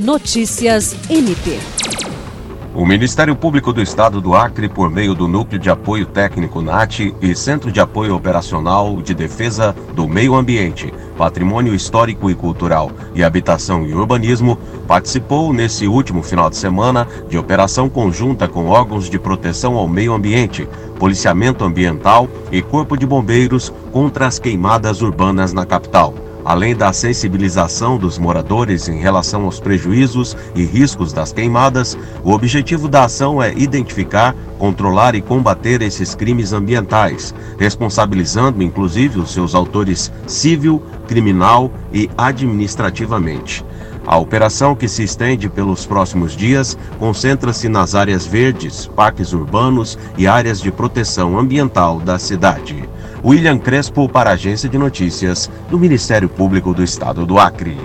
Notícias MP. O Ministério Público do Estado do Acre, por meio do Núcleo de Apoio Técnico NAT e Centro de Apoio Operacional de Defesa do Meio Ambiente, Patrimônio Histórico e Cultural e Habitação e Urbanismo, participou nesse último final de semana de operação conjunta com órgãos de proteção ao meio ambiente, policiamento ambiental e Corpo de Bombeiros contra as queimadas urbanas na capital. Além da sensibilização dos moradores em relação aos prejuízos e riscos das queimadas, o objetivo da ação é identificar, controlar e combater esses crimes ambientais, responsabilizando inclusive os seus autores civil, criminal e administrativamente. A operação, que se estende pelos próximos dias, concentra-se nas áreas verdes, parques urbanos e áreas de proteção ambiental da cidade. William Crespo para a Agência de Notícias do Ministério Público do Estado do Acre.